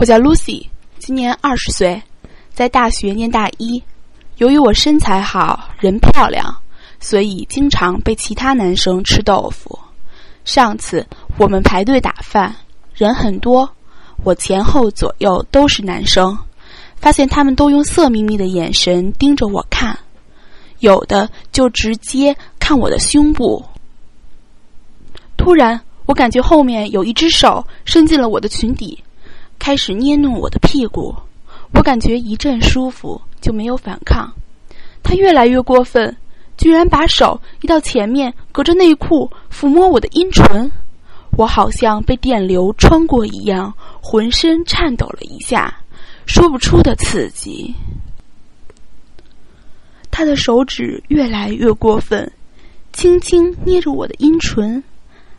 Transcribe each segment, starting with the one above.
我叫 Lucy，今年二十岁，在大学念大一。由于我身材好，人漂亮，所以经常被其他男生吃豆腐。上次我们排队打饭，人很多，我前后左右都是男生，发现他们都用色眯眯的眼神盯着我看，有的就直接看我的胸部。突然，我感觉后面有一只手伸进了我的裙底。开始捏弄我的屁股，我感觉一阵舒服，就没有反抗。他越来越过分，居然把手移到前面，隔着内裤抚摸我的阴唇。我好像被电流穿过一样，浑身颤抖了一下，说不出的刺激。他的手指越来越过分，轻轻捏着我的阴唇，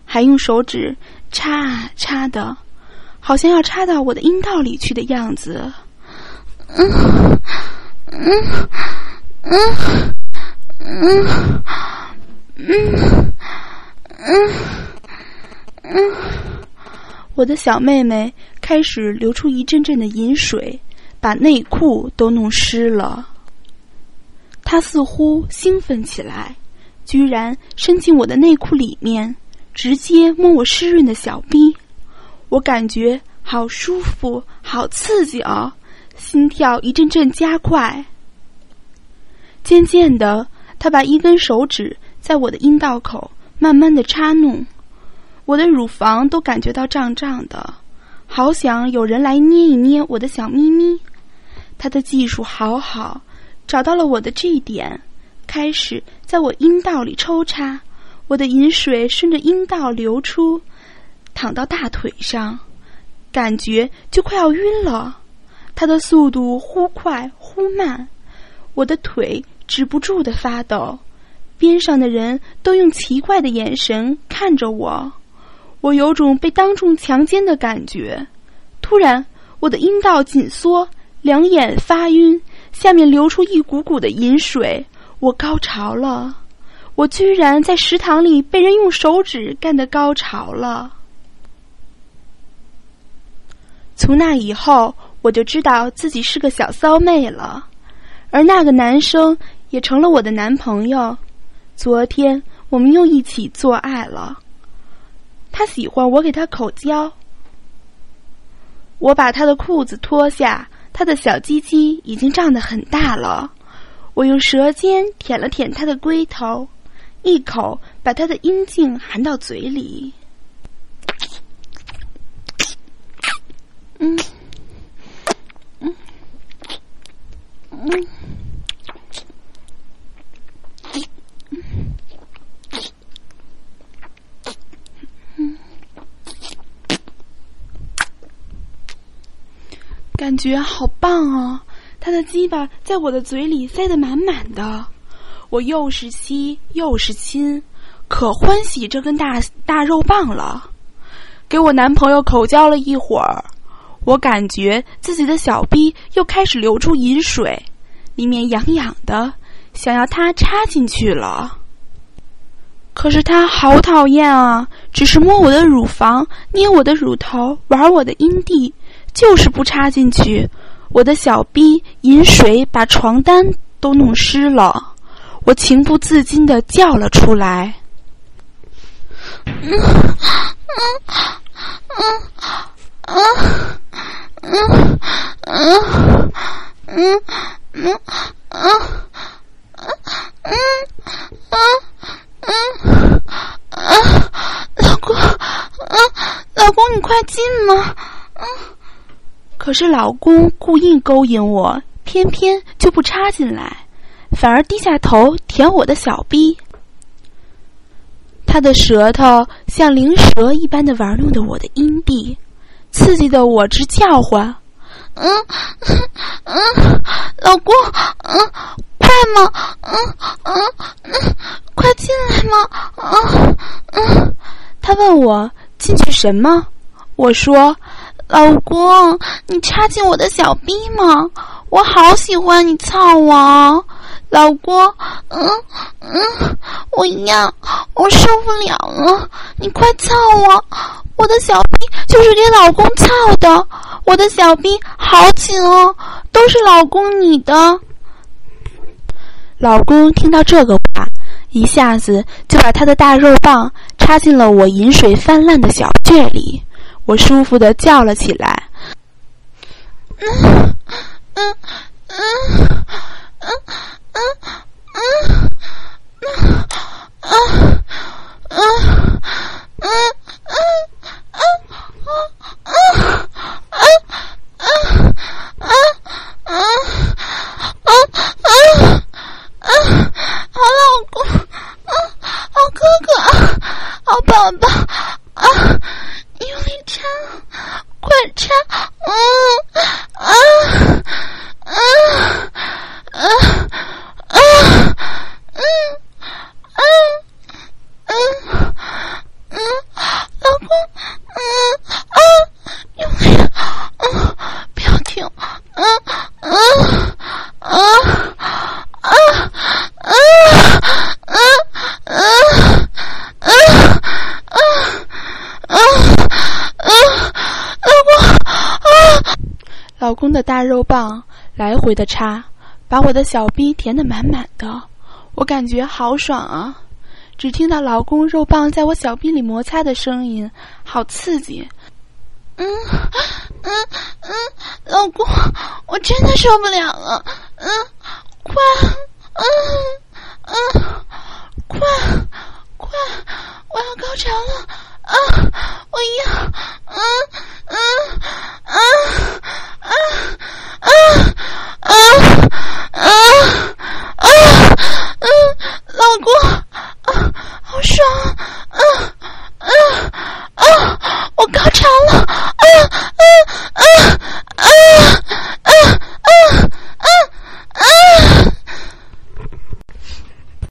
还用手指插啊插的。好像要插到我的阴道里去的样子，嗯嗯嗯嗯嗯嗯嗯，我的小妹妹开始流出一阵阵的饮水，把内裤都弄湿了。她似乎兴奋起来，居然伸进我的内裤里面，直接摸我湿润的小逼。我感觉好舒服，好刺激哦，心跳一阵阵加快。渐渐的，他把一根手指在我的阴道口慢慢的插弄，我的乳房都感觉到胀胀的，好想有人来捏一捏我的小咪咪。他的技术好好，找到了我的这一点，开始在我阴道里抽插，我的饮水顺着阴道流出。躺到大腿上，感觉就快要晕了。他的速度忽快忽慢，我的腿止不住的发抖。边上的人都用奇怪的眼神看着我，我有种被当众强奸的感觉。突然，我的阴道紧缩，两眼发晕，下面流出一股股的饮水。我高潮了，我居然在食堂里被人用手指干的高潮了。从那以后，我就知道自己是个小骚妹了，而那个男生也成了我的男朋友。昨天我们又一起做爱了，他喜欢我给他口交。我把他的裤子脱下，他的小鸡鸡已经胀得很大了。我用舌尖舔了舔他的龟头，一口把他的阴茎含到嘴里。嗯，嗯，嗯，感觉好棒哦！他的鸡巴在我的嘴里塞得满满的，我又是吸又是亲，可欢喜这根大大肉棒了。给我男朋友口交了一会儿。我感觉自己的小逼又开始流出饮水，里面痒痒的，想要他插进去了。可是他好讨厌啊，只是摸我的乳房，捏我的乳头，玩我的阴蒂，就是不插进去。我的小逼饮水把床单都弄湿了，我情不自禁的叫了出来。嗯。嗯嗯嗯嗯嗯嗯嗯嗯嗯，老公，嗯，老公你快进嘛，嗯。可是老公故意勾引我，偏偏就不插进来，反而低下头舔我的小逼。他的舌头像灵蛇一般的玩弄着我的阴蒂。刺激的我直叫唤，嗯嗯，老公，嗯，快嘛，嗯嗯嗯，快进来嘛，嗯嗯。他问我进去什么？我说，老公，你插进我的小逼吗？我好喜欢你操我，老公，嗯嗯，我要，我受不了了，你快操我。我的小逼就是给老公操的，我的小兵好紧哦，都是老公你的。老公听到这个话，一下子就把他的大肉棒插进了我饮水泛滥的小穴里，我舒服的叫了起来。嗯嗯嗯老公的大肉棒来回的插，把我的小逼填得满满的，我感觉好爽啊！只听到老公肉棒在我小臂里摩擦的声音，好刺激。嗯嗯嗯，老公，我真的受不了了。嗯，快，嗯嗯，快快，我要高潮了啊！我说。